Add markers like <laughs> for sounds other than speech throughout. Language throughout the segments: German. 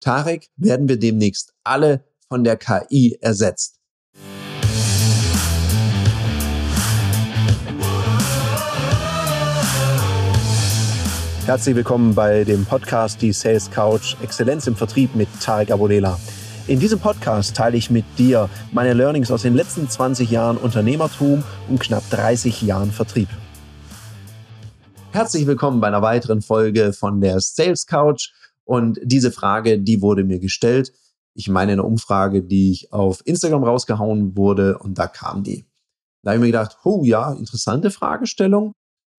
Tarek, werden wir demnächst alle von der KI ersetzt? Herzlich willkommen bei dem Podcast Die Sales Couch Exzellenz im Vertrieb mit Tarek Abodela. In diesem Podcast teile ich mit dir meine Learnings aus den letzten 20 Jahren Unternehmertum und knapp 30 Jahren Vertrieb. Herzlich willkommen bei einer weiteren Folge von der Sales Couch. Und diese Frage, die wurde mir gestellt. Ich meine eine Umfrage, die ich auf Instagram rausgehauen wurde und da kam die. Da habe ich mir gedacht, oh ja, interessante Fragestellung.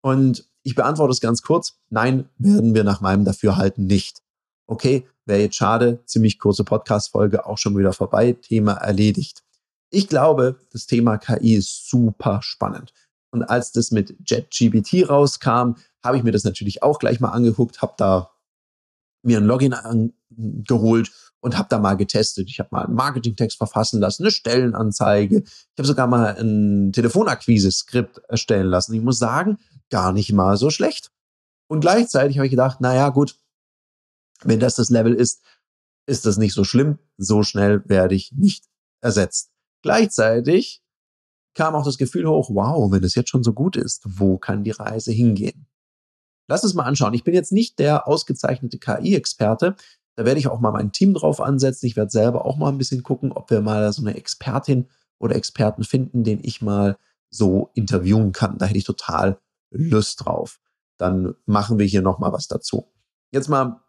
Und ich beantworte es ganz kurz. Nein, werden wir nach meinem Dafürhalten nicht. Okay, wäre jetzt schade. Ziemlich kurze Podcast-Folge, auch schon wieder vorbei. Thema erledigt. Ich glaube, das Thema KI ist super spannend. Und als das mit JetGBT rauskam, habe ich mir das natürlich auch gleich mal angeguckt, habe da mir ein Login geholt und habe da mal getestet. Ich habe mal einen Marketingtext verfassen lassen, eine Stellenanzeige. Ich habe sogar mal ein Telefonakquise-Skript erstellen lassen. Ich muss sagen, gar nicht mal so schlecht. Und gleichzeitig habe ich gedacht, naja, gut, wenn das das Level ist, ist das nicht so schlimm. So schnell werde ich nicht ersetzt. Gleichzeitig kam auch das Gefühl hoch, wow, wenn es jetzt schon so gut ist, wo kann die Reise hingehen? Lass es mal anschauen. Ich bin jetzt nicht der ausgezeichnete KI-Experte. Da werde ich auch mal mein Team drauf ansetzen. Ich werde selber auch mal ein bisschen gucken, ob wir mal so eine Expertin oder Experten finden, den ich mal so interviewen kann. Da hätte ich total Lust drauf. Dann machen wir hier noch mal was dazu. Jetzt mal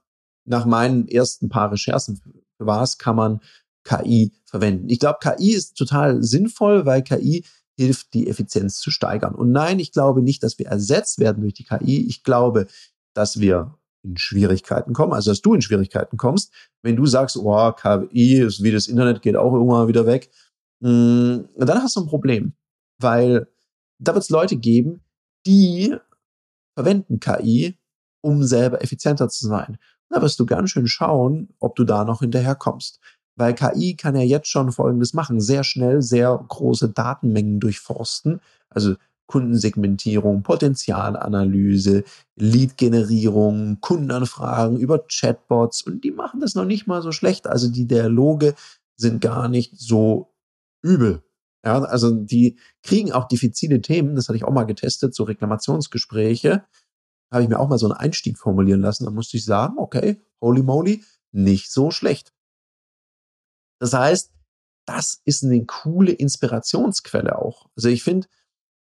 nach meinen ersten paar Recherchen, was kann man KI verwenden? Ich glaube, KI ist total sinnvoll, weil KI hilft, die Effizienz zu steigern. Und nein, ich glaube nicht, dass wir ersetzt werden durch die KI. Ich glaube, dass wir in Schwierigkeiten kommen, also dass du in Schwierigkeiten kommst, wenn du sagst, oh, KI ist wie das Internet geht auch irgendwann wieder weg, mm, dann hast du ein Problem, weil da wird es Leute geben, die verwenden KI, um selber effizienter zu sein da wirst du ganz schön schauen, ob du da noch hinterher kommst. Weil KI kann ja jetzt schon Folgendes machen. Sehr schnell sehr große Datenmengen durchforsten. Also Kundensegmentierung, Potenzialanalyse, Lead-Generierung, Kundenanfragen über Chatbots. Und die machen das noch nicht mal so schlecht. Also die Dialoge sind gar nicht so übel. Ja, also die kriegen auch diffizile Themen, das hatte ich auch mal getestet, so Reklamationsgespräche habe ich mir auch mal so einen Einstieg formulieren lassen. Da musste ich sagen, okay, holy moly, nicht so schlecht. Das heißt, das ist eine coole Inspirationsquelle auch. Also ich finde,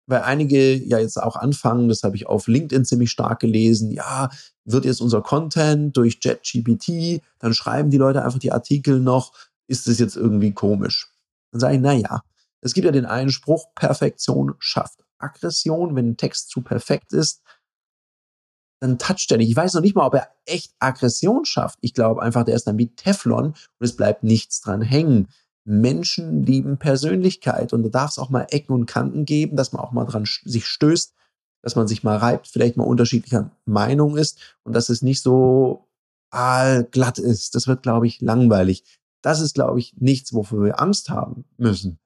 weil einige ja jetzt auch anfangen, das habe ich auf LinkedIn ziemlich stark gelesen, ja, wird jetzt unser Content durch JetGPT, dann schreiben die Leute einfach die Artikel noch, ist das jetzt irgendwie komisch? Dann sage ich, na ja, es gibt ja den einen Spruch, Perfektion schafft Aggression. Wenn ein Text zu perfekt ist, dann toucht er nicht. Ich weiß noch nicht mal, ob er echt Aggression schafft. Ich glaube einfach, der ist dann wie Teflon und es bleibt nichts dran hängen. Menschen lieben Persönlichkeit und da darf es auch mal Ecken und Kanten geben, dass man auch mal dran sich stößt, dass man sich mal reibt, vielleicht mal unterschiedlicher Meinung ist und dass es nicht so glatt ist. Das wird, glaube ich, langweilig. Das ist, glaube ich, nichts, wofür wir Angst haben müssen.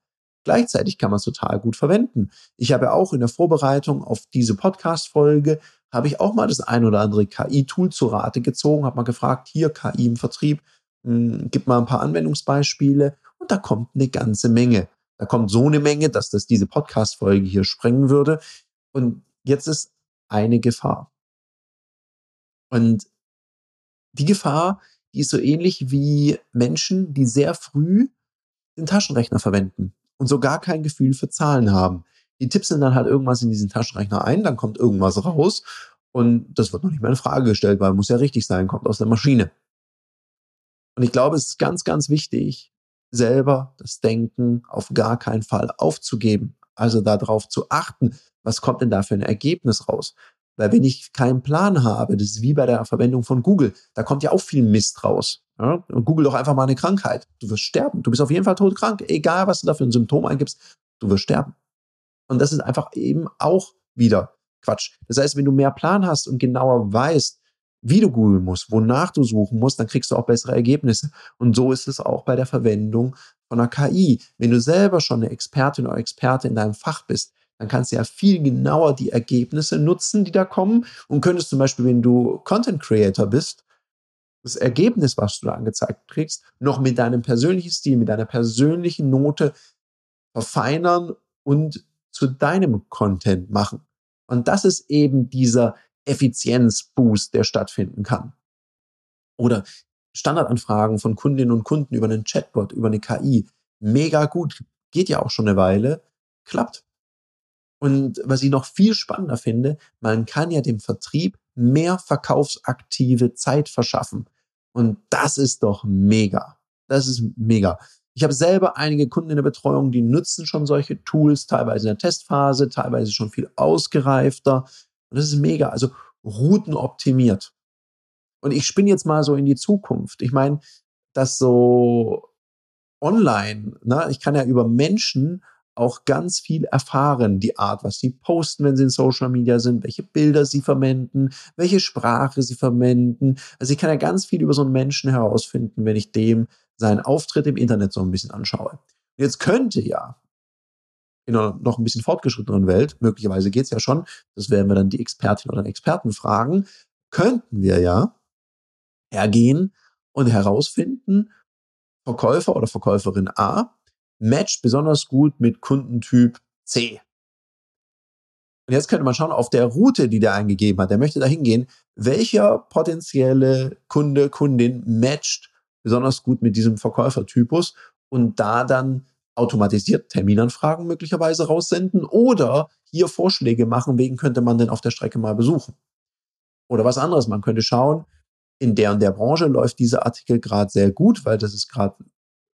Gleichzeitig kann man es total gut verwenden. Ich habe auch in der Vorbereitung auf diese Podcast-Folge habe ich auch mal das ein oder andere KI-Tool zu Rate gezogen, habe mal gefragt, hier KI im Vertrieb, mh, hm, gib mal ein paar Anwendungsbeispiele und da kommt eine ganze Menge. Da kommt so eine Menge, dass das diese Podcast-Folge hier sprengen würde. Und jetzt ist eine Gefahr. Und die Gefahr, die ist so ähnlich wie Menschen, die sehr früh den Taschenrechner verwenden und so gar kein Gefühl für Zahlen haben. Die tippseln dann halt irgendwas in diesen Taschenrechner ein, dann kommt irgendwas raus und das wird noch nicht mal in Frage gestellt, weil muss ja richtig sein, kommt aus der Maschine. Und ich glaube, es ist ganz, ganz wichtig, selber das Denken auf gar keinen Fall aufzugeben. Also darauf zu achten, was kommt denn da für ein Ergebnis raus? Weil wenn ich keinen Plan habe, das ist wie bei der Verwendung von Google, da kommt ja auch viel Mist raus. Ja? Google doch einfach mal eine Krankheit. Du wirst sterben. Du bist auf jeden Fall todkrank. Egal, was du da für ein Symptom eingibst, du wirst sterben. Und das ist einfach eben auch wieder Quatsch. Das heißt, wenn du mehr Plan hast und genauer weißt, wie du googeln musst, wonach du suchen musst, dann kriegst du auch bessere Ergebnisse. Und so ist es auch bei der Verwendung von einer KI. Wenn du selber schon eine Expertin oder Experte in deinem Fach bist, dann kannst du ja viel genauer die Ergebnisse nutzen, die da kommen und könntest zum Beispiel, wenn du Content Creator bist, das Ergebnis, was du da angezeigt kriegst, noch mit deinem persönlichen Stil, mit deiner persönlichen Note verfeinern und zu deinem Content machen. Und das ist eben dieser Effizienzboost, der stattfinden kann. Oder Standardanfragen von Kundinnen und Kunden über einen Chatbot, über eine KI. Mega gut. Geht ja auch schon eine Weile. Klappt. Und was ich noch viel spannender finde, man kann ja dem Vertrieb mehr verkaufsaktive Zeit verschaffen. Und das ist doch mega. Das ist mega. Ich habe selber einige Kunden in der Betreuung, die nutzen schon solche Tools, teilweise in der Testphase, teilweise schon viel ausgereifter. Und das ist mega. Also Routen optimiert. Und ich spinne jetzt mal so in die Zukunft. Ich meine, dass so online, ne, ich kann ja über Menschen auch ganz viel erfahren, die Art, was sie posten, wenn sie in Social Media sind, welche Bilder sie verwenden, welche Sprache sie verwenden. Also ich kann ja ganz viel über so einen Menschen herausfinden, wenn ich dem seinen Auftritt im Internet so ein bisschen anschaue. jetzt könnte ja in einer noch ein bisschen fortgeschrittenen Welt, möglicherweise geht es ja schon, das werden wir dann die Expertin oder Experten fragen, könnten wir ja hergehen und herausfinden, Verkäufer oder Verkäuferin A matcht besonders gut mit Kundentyp C. Und jetzt könnte man schauen, auf der Route, die der eingegeben hat, der möchte da hingehen, welcher potenzielle Kunde, Kundin matcht besonders gut mit diesem Verkäufertypus und da dann automatisiert Terminanfragen möglicherweise raussenden oder hier Vorschläge machen, wen könnte man denn auf der Strecke mal besuchen. Oder was anderes, man könnte schauen, in der und der Branche läuft dieser Artikel gerade sehr gut, weil das ist gerade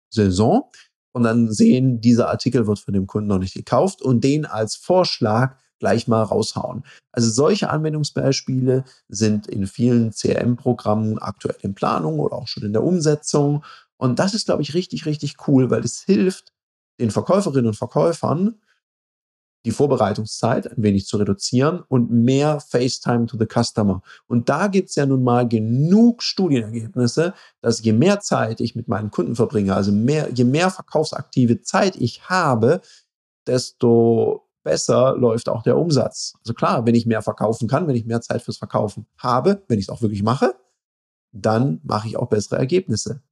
Saison und dann sehen, dieser Artikel wird von dem Kunden noch nicht gekauft und den als Vorschlag gleich mal raushauen. Also solche Anwendungsbeispiele sind in vielen CRM-Programmen aktuell in Planung oder auch schon in der Umsetzung. Und das ist, glaube ich, richtig, richtig cool, weil es hilft den Verkäuferinnen und Verkäufern, die Vorbereitungszeit ein wenig zu reduzieren und mehr FaceTime to the Customer. Und da gibt es ja nun mal genug Studienergebnisse, dass je mehr Zeit ich mit meinen Kunden verbringe, also mehr, je mehr verkaufsaktive Zeit ich habe, desto besser läuft auch der Umsatz. Also klar, wenn ich mehr verkaufen kann, wenn ich mehr Zeit fürs Verkaufen habe, wenn ich es auch wirklich mache, dann mache ich auch bessere Ergebnisse.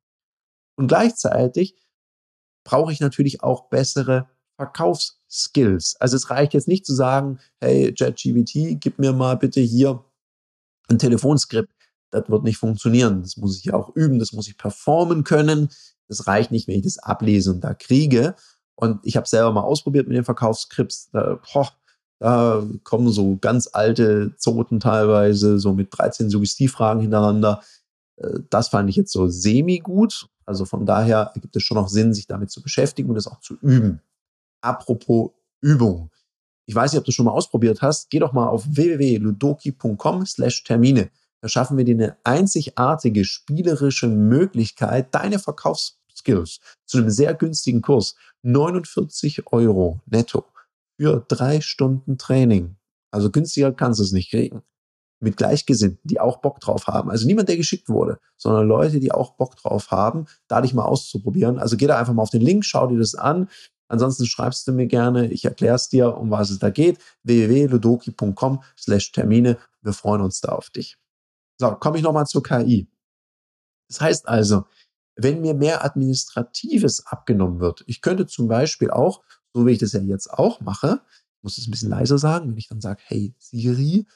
Und gleichzeitig brauche ich natürlich auch bessere Verkaufsskills. Also es reicht jetzt nicht zu sagen, hey, JetGBT, gib mir mal bitte hier ein Telefonskript. Das wird nicht funktionieren. Das muss ich ja auch üben, das muss ich performen können. Das reicht nicht, wenn ich das ablese und da kriege. Und ich habe selber mal ausprobiert mit den Verkaufsskripts. Da, boah, da kommen so ganz alte Zoten teilweise, so mit 13 Suggestivfragen hintereinander. Äh, das fand ich jetzt so semi-gut. Also von daher gibt es schon noch Sinn, sich damit zu beschäftigen und es auch zu üben. Apropos Übung. Ich weiß nicht, ob du schon mal ausprobiert hast. Geh doch mal auf www.ludoki.com slash Termine. Da schaffen wir dir eine einzigartige spielerische Möglichkeit, deine Verkaufsskills zu einem sehr günstigen Kurs, 49 Euro netto für drei Stunden Training. Also günstiger kannst du es nicht kriegen. Mit Gleichgesinnten, die auch Bock drauf haben. Also niemand, der geschickt wurde, sondern Leute, die auch Bock drauf haben, da dich mal auszuprobieren. Also geh da einfach mal auf den Link, schau dir das an. Ansonsten schreibst du mir gerne, ich erkläre es dir, um was es da geht. www.ludoki.com slash Termine. Wir freuen uns da auf dich. So, komme ich nochmal zur KI. Das heißt also, wenn mir mehr Administratives abgenommen wird, ich könnte zum Beispiel auch, so wie ich das ja jetzt auch mache, muss es ein bisschen leiser sagen, wenn ich dann sage, hey Siri,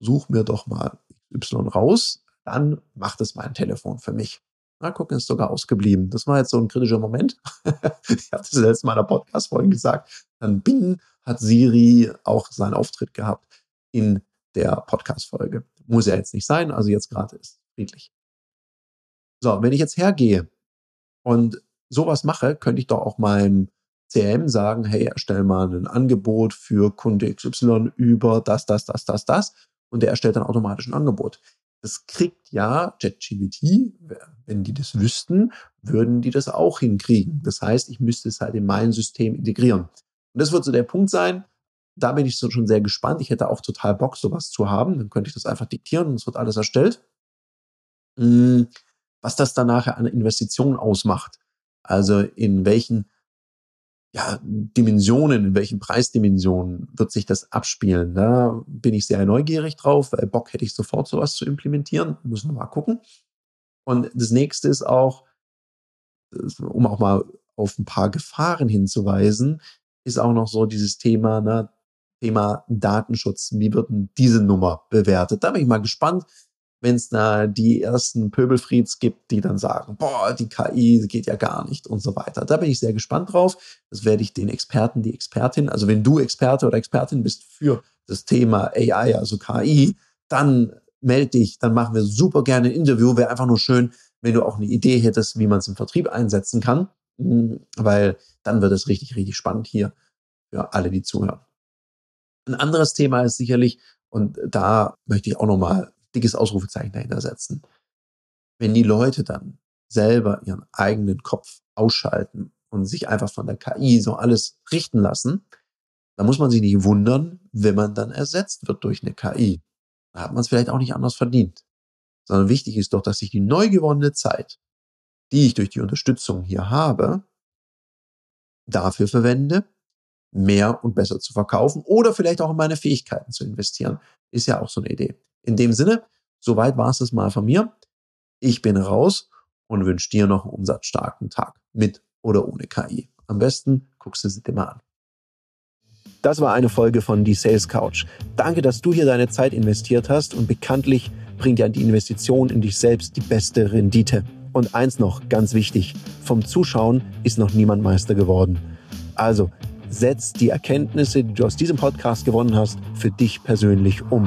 such mir doch mal Y raus, dann macht es mein Telefon für mich. Na, gucken, ist sogar ausgeblieben. Das war jetzt so ein kritischer Moment. <laughs> ich habe das letzte Mal in der Podcast-Folge gesagt. Dann Bing hat Siri auch seinen Auftritt gehabt in der Podcast-Folge. Muss ja jetzt nicht sein, also jetzt gerade ist friedlich. So, wenn ich jetzt hergehe und sowas mache, könnte ich doch auch meinem CRM sagen, hey, erstell mal ein Angebot für Kunde XY über das, das, das, das, das. Und der erstellt dann automatisch ein Angebot. Das kriegt ja ChatGPT, wenn die das wüssten, würden die das auch hinkriegen. Das heißt, ich müsste es halt in mein System integrieren. Und das wird so der Punkt sein. Da bin ich so schon sehr gespannt. Ich hätte auch total Bock, sowas zu haben. Dann könnte ich das einfach diktieren und es wird alles erstellt. Hm, was das dann nachher an Investitionen ausmacht. Also in welchen ja, Dimensionen, in welchen Preisdimensionen wird sich das abspielen? Da bin ich sehr neugierig drauf, weil Bock hätte ich sofort sowas zu implementieren. Müssen wir mal gucken. Und das nächste ist auch, um auch mal auf ein paar Gefahren hinzuweisen, ist auch noch so dieses Thema, ne, Thema Datenschutz. Wie wird denn diese Nummer bewertet? Da bin ich mal gespannt, wenn es die ersten Pöbelfrieds gibt, die dann sagen, boah, die KI geht ja gar nicht und so weiter. Da bin ich sehr gespannt drauf. Das werde ich den Experten, die Expertin, also wenn du Experte oder Expertin bist für das Thema AI, also KI, dann melde dich, dann machen wir super gerne ein Interview. Wäre einfach nur schön, wenn du auch eine Idee hättest, wie man es im Vertrieb einsetzen kann, hm, weil dann wird es richtig, richtig spannend hier für alle, die zuhören. Ein anderes Thema ist sicherlich, und da möchte ich auch nochmal dickes Ausrufezeichen dahinter setzen. Wenn die Leute dann selber ihren eigenen Kopf ausschalten und sich einfach von der KI so alles richten lassen, dann muss man sich nicht wundern, wenn man dann ersetzt wird durch eine KI. Da hat man es vielleicht auch nicht anders verdient. Sondern wichtig ist doch, dass ich die neu gewonnene Zeit, die ich durch die Unterstützung hier habe, dafür verwende, mehr und besser zu verkaufen oder vielleicht auch in meine Fähigkeiten zu investieren. Ist ja auch so eine Idee. In dem Sinne, soweit war es das mal von mir. Ich bin raus und wünsche dir noch einen umsatzstarken Tag mit oder ohne KI. Am besten guckst du sie dir mal an. Das war eine Folge von Die Sales Couch. Danke, dass du hier deine Zeit investiert hast und bekanntlich bringt ja die Investition in dich selbst die beste Rendite. Und eins noch, ganz wichtig, vom Zuschauen ist noch niemand Meister geworden. Also setz die Erkenntnisse, die du aus diesem Podcast gewonnen hast, für dich persönlich um.